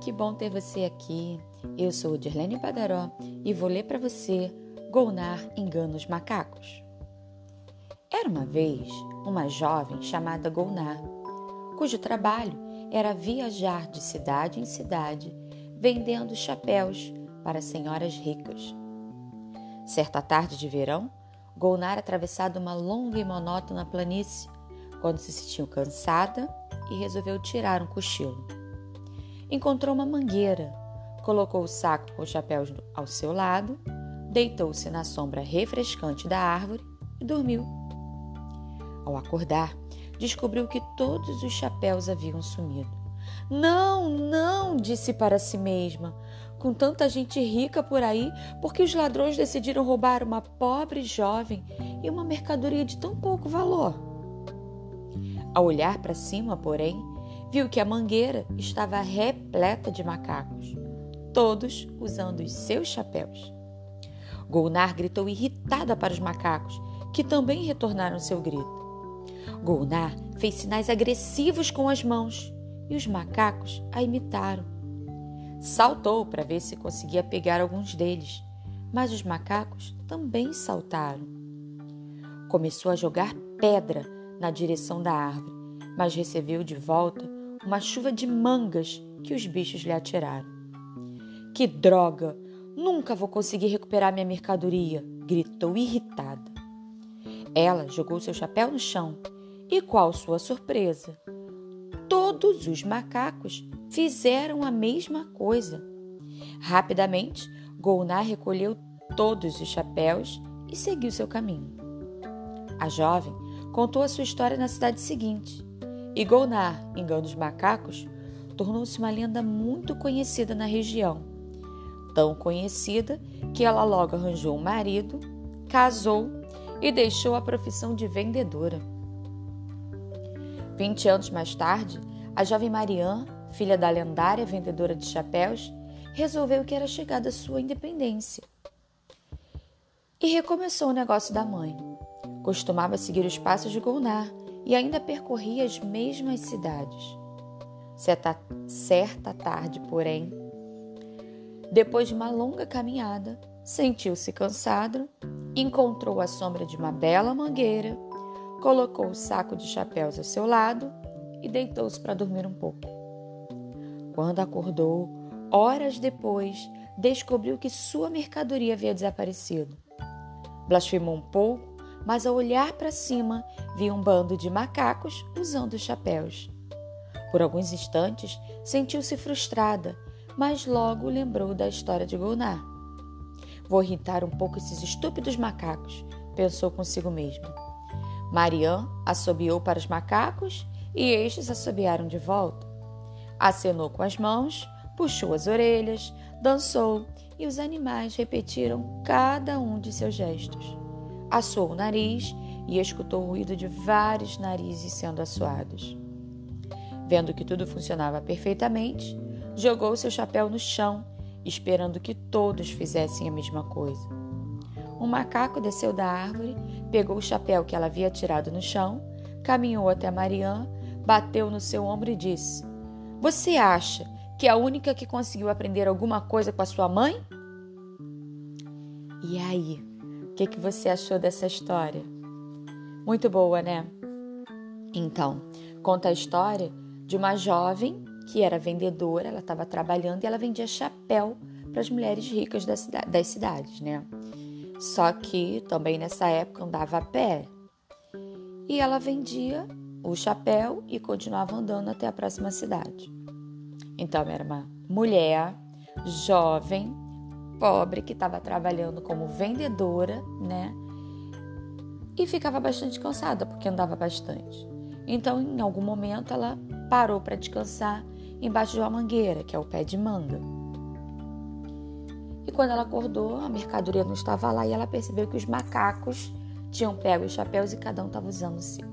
que bom ter você aqui. Eu sou Dirlene Padaró e vou ler para você Golnar engana os macacos. Era uma vez uma jovem chamada Golnar, cujo trabalho era viajar de cidade em cidade vendendo chapéus para senhoras ricas. Certa tarde de verão, Golnar atravessava uma longa e monótona planície quando se sentiu cansada e resolveu tirar um cochilo. Encontrou uma mangueira, colocou o saco com os chapéus ao seu lado, deitou-se na sombra refrescante da árvore e dormiu. Ao acordar, descobriu que todos os chapéus haviam sumido. Não, não, disse para si mesma. Com tanta gente rica por aí, por que os ladrões decidiram roubar uma pobre jovem e uma mercadoria de tão pouco valor? Ao olhar para cima, porém, viu que a mangueira estava repleta de macacos, todos usando os seus chapéus. Golnar gritou irritada para os macacos, que também retornaram seu grito. Golnar fez sinais agressivos com as mãos e os macacos a imitaram. Saltou para ver se conseguia pegar alguns deles, mas os macacos também saltaram. Começou a jogar pedra na direção da árvore, mas recebeu de volta uma chuva de mangas que os bichos lhe atiraram. Que droga! Nunca vou conseguir recuperar minha mercadoria! gritou irritada. Ela jogou seu chapéu no chão e, qual sua surpresa, todos os macacos fizeram a mesma coisa. Rapidamente, Golnar recolheu todos os chapéus e seguiu seu caminho. A jovem contou a sua história na cidade seguinte. E Golnar, engano os macacos, tornou-se uma lenda muito conhecida na região. Tão conhecida que ela logo arranjou um marido, casou e deixou a profissão de vendedora. Vinte anos mais tarde, a jovem Marianne, filha da lendária vendedora de chapéus, resolveu que era chegada a sua independência. E recomeçou o negócio da mãe. Costumava seguir os passos de Golnar e ainda percorria as mesmas cidades. Certa, certa tarde, porém, depois de uma longa caminhada, sentiu-se cansado, encontrou a sombra de uma bela mangueira, colocou o saco de chapéus ao seu lado e deitou-se para dormir um pouco. Quando acordou, horas depois, descobriu que sua mercadoria havia desaparecido. Blasfemou um pouco mas ao olhar para cima, viu um bando de macacos usando chapéus. Por alguns instantes, sentiu-se frustrada, mas logo lembrou da história de Golnar. Vou irritar um pouco esses estúpidos macacos, pensou consigo mesma. Marianne assobiou para os macacos e estes assobiaram de volta. Acenou com as mãos, puxou as orelhas, dançou e os animais repetiram cada um de seus gestos assou o nariz e escutou o ruído de vários narizes sendo assoados. Vendo que tudo funcionava perfeitamente, jogou seu chapéu no chão, esperando que todos fizessem a mesma coisa. Um macaco desceu da árvore, pegou o chapéu que ela havia tirado no chão, caminhou até Marianne, bateu no seu ombro e disse: Você acha que é a única que conseguiu aprender alguma coisa com a sua mãe? E aí? Que, que você achou dessa história? Muito boa, né? Então, conta a história de uma jovem que era vendedora, ela estava trabalhando e ela vendia chapéu para as mulheres ricas das, das cidades, né? Só que também nessa época andava a pé. E ela vendia o chapéu e continuava andando até a próxima cidade. Então, era uma mulher jovem pobre que estava trabalhando como vendedora, né? E ficava bastante cansada porque andava bastante. Então, em algum momento, ela parou para descansar embaixo de uma mangueira, que é o pé de manga. E quando ela acordou, a mercadoria não estava lá e ela percebeu que os macacos tinham pego os chapéus e cada um estava usando o seu.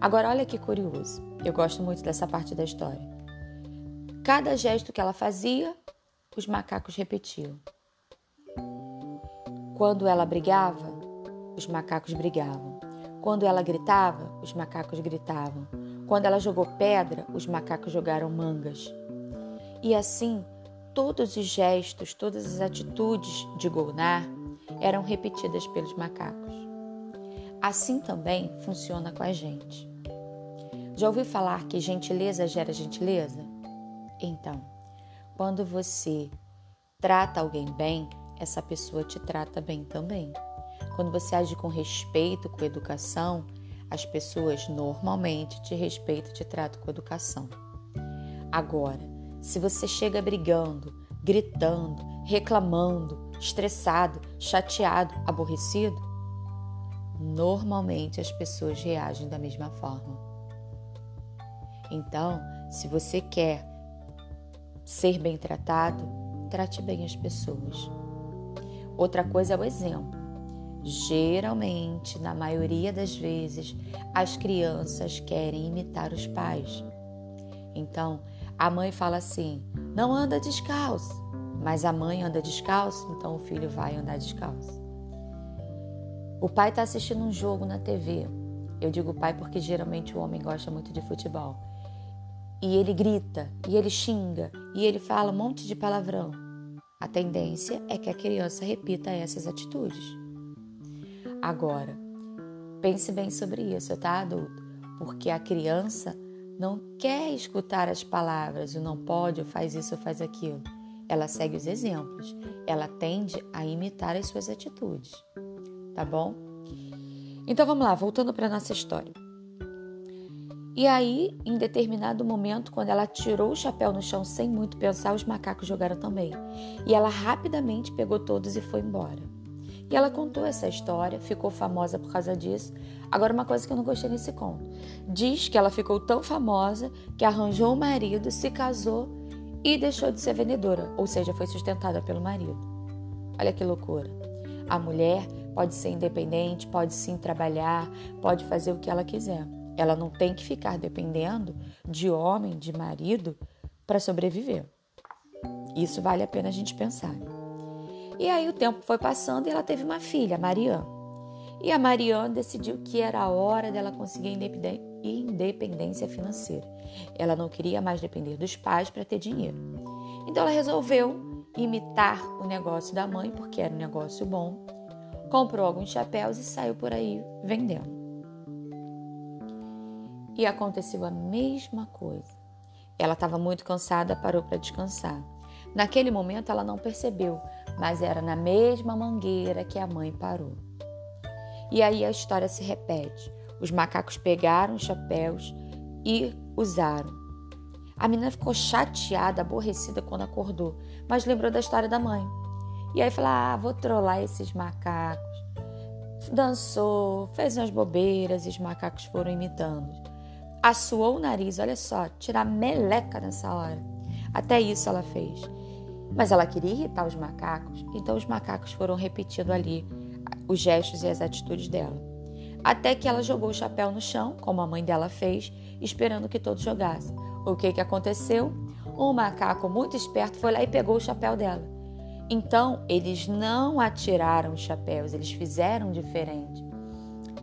Agora, olha que curioso. Eu gosto muito dessa parte da história. Cada gesto que ela fazia, os macacos repetiam. Quando ela brigava, os macacos brigavam. Quando ela gritava, os macacos gritavam. Quando ela jogou pedra, os macacos jogaram mangas. E assim, todos os gestos, todas as atitudes de Golnar eram repetidas pelos macacos. Assim também funciona com a gente. Já ouviu falar que gentileza gera gentileza? Então, quando você trata alguém bem, essa pessoa te trata bem também. Quando você age com respeito, com educação, as pessoas normalmente te respeitam e te tratam com educação. Agora, se você chega brigando, gritando, reclamando, estressado, chateado, aborrecido, normalmente as pessoas reagem da mesma forma. Então, se você quer ser bem tratado, trate bem as pessoas. Outra coisa é o exemplo. Geralmente, na maioria das vezes, as crianças querem imitar os pais. Então, a mãe fala assim: não anda descalço. Mas a mãe anda descalço, então o filho vai andar descalço. O pai está assistindo um jogo na TV. Eu digo pai porque geralmente o homem gosta muito de futebol. E ele grita, e ele xinga, e ele fala um monte de palavrão. A tendência é que a criança repita essas atitudes. Agora, pense bem sobre isso, tá, adulto? Porque a criança não quer escutar as palavras, o não pode, ou faz isso, ou faz aquilo. Ela segue os exemplos, ela tende a imitar as suas atitudes tá bom? Então vamos lá, voltando para nossa história. E aí, em determinado momento, quando ela tirou o chapéu no chão sem muito pensar, os macacos jogaram também. E ela rapidamente pegou todos e foi embora. E ela contou essa história, ficou famosa por causa disso. Agora, uma coisa que eu não gostei nesse conto: diz que ela ficou tão famosa que arranjou um marido, se casou e deixou de ser vendedora, ou seja, foi sustentada pelo marido. Olha que loucura. A mulher pode ser independente, pode sim trabalhar, pode fazer o que ela quiser. Ela não tem que ficar dependendo de homem, de marido, para sobreviver. Isso vale a pena a gente pensar. E aí o tempo foi passando e ela teve uma filha, Marianne. E a Marianne decidiu que era a hora dela conseguir independência financeira. Ela não queria mais depender dos pais para ter dinheiro. Então ela resolveu imitar o negócio da mãe, porque era um negócio bom, comprou alguns chapéus e saiu por aí vendendo. E aconteceu a mesma coisa. Ela estava muito cansada, parou para descansar. Naquele momento ela não percebeu, mas era na mesma mangueira que a mãe parou. E aí a história se repete. Os macacos pegaram os chapéus e usaram. A menina ficou chateada, aborrecida quando acordou, mas lembrou da história da mãe. E aí falou: ah, vou trollar esses macacos. Dançou, fez umas bobeiras e os macacos foram imitando. Assoou o nariz, olha só, tirar meleca nessa hora. Até isso ela fez. Mas ela queria irritar os macacos, então os macacos foram repetindo ali os gestos e as atitudes dela. Até que ela jogou o chapéu no chão, como a mãe dela fez, esperando que todos jogassem. O que, que aconteceu? Um macaco muito esperto foi lá e pegou o chapéu dela. Então, eles não atiraram os chapéus, eles fizeram diferente.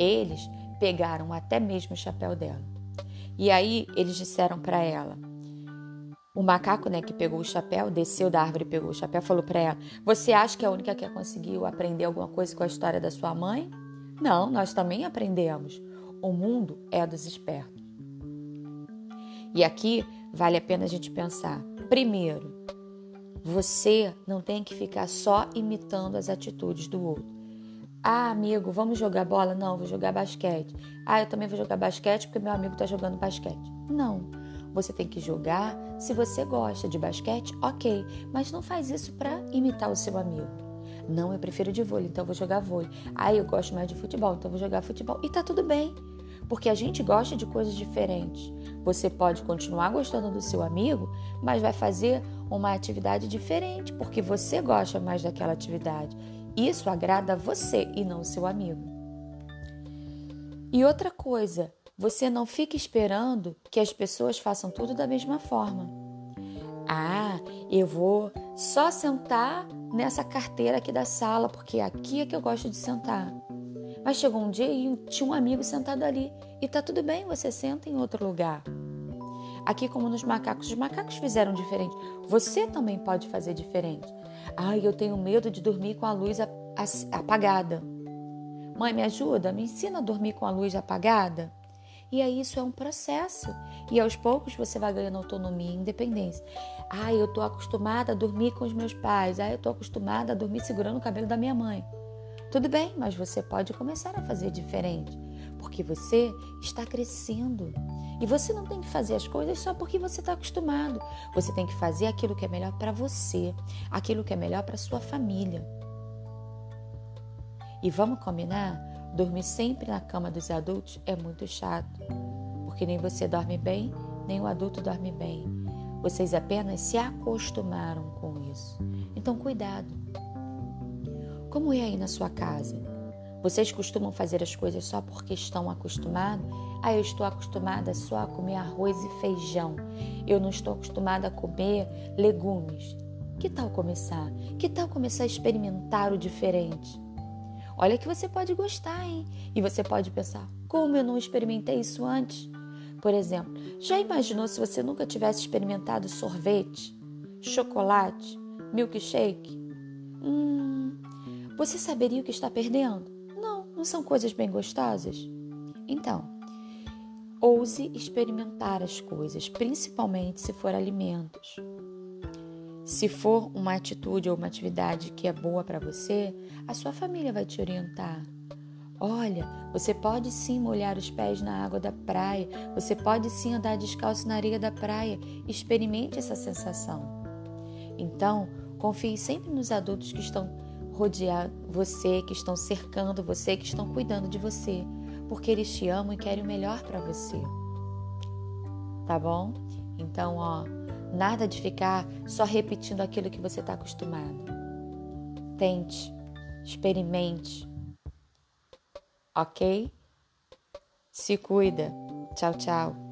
Eles pegaram até mesmo o chapéu dela. E aí eles disseram para ela: o macaco, né, que pegou o chapéu, desceu da árvore pegou o chapéu, falou para ela: Você acha que é a única que conseguiu aprender alguma coisa com a história da sua mãe? Não, nós também aprendemos. O mundo é dos espertos. E aqui vale a pena a gente pensar. Primeiro, você não tem que ficar só imitando as atitudes do outro. Ah, amigo, vamos jogar bola? Não, vou jogar basquete. Ah, eu também vou jogar basquete porque meu amigo está jogando basquete. Não. Você tem que jogar se você gosta de basquete, ok. Mas não faz isso para imitar o seu amigo. Não, eu prefiro de vôlei, então vou jogar vôlei. Ah, eu gosto mais de futebol, então vou jogar futebol. E tá tudo bem porque a gente gosta de coisas diferentes. Você pode continuar gostando do seu amigo, mas vai fazer uma atividade diferente, porque você gosta mais daquela atividade. Isso agrada você e não o seu amigo. E outra coisa, você não fica esperando que as pessoas façam tudo da mesma forma. Ah, eu vou só sentar nessa carteira aqui da sala, porque aqui é que eu gosto de sentar. Mas chegou um dia e tinha um amigo sentado ali. E tá tudo bem, você senta em outro lugar. Aqui, como nos macacos, os macacos fizeram diferente. Você também pode fazer diferente. Ai, eu tenho medo de dormir com a luz apagada. Mãe, me ajuda, me ensina a dormir com a luz apagada. E aí isso é um processo. E aos poucos você vai ganhando autonomia e independência. Ah, eu tô acostumada a dormir com os meus pais. Ah, eu tô acostumada a dormir segurando o cabelo da minha mãe. Tudo bem, mas você pode começar a fazer diferente, porque você está crescendo. E você não tem que fazer as coisas só porque você está acostumado. Você tem que fazer aquilo que é melhor para você, aquilo que é melhor para sua família. E vamos combinar? Dormir sempre na cama dos adultos é muito chato, porque nem você dorme bem, nem o adulto dorme bem. Vocês apenas se acostumaram com isso. Então, cuidado. Como é aí na sua casa? Vocês costumam fazer as coisas só porque estão acostumados? Ah, eu estou acostumada só a comer arroz e feijão. Eu não estou acostumada a comer legumes. Que tal começar? Que tal começar a experimentar o diferente? Olha que você pode gostar, hein? E você pode pensar: como eu não experimentei isso antes? Por exemplo, já imaginou se você nunca tivesse experimentado sorvete, chocolate, milkshake? Hum, você saberia o que está perdendo? Não, são coisas bem gostosas? Então, ouse experimentar as coisas, principalmente se for alimentos. Se for uma atitude ou uma atividade que é boa para você, a sua família vai te orientar. Olha, você pode sim molhar os pés na água da praia, você pode sim andar descalço na areia da praia. Experimente essa sensação. Então, confie sempre nos adultos que estão rodeando você, que estão cercando você, que estão cuidando de você, porque eles te amam e querem o melhor para você. Tá bom? Então, ó, Nada de ficar só repetindo aquilo que você está acostumado. Tente, experimente. Ok? Se cuida. Tchau, tchau.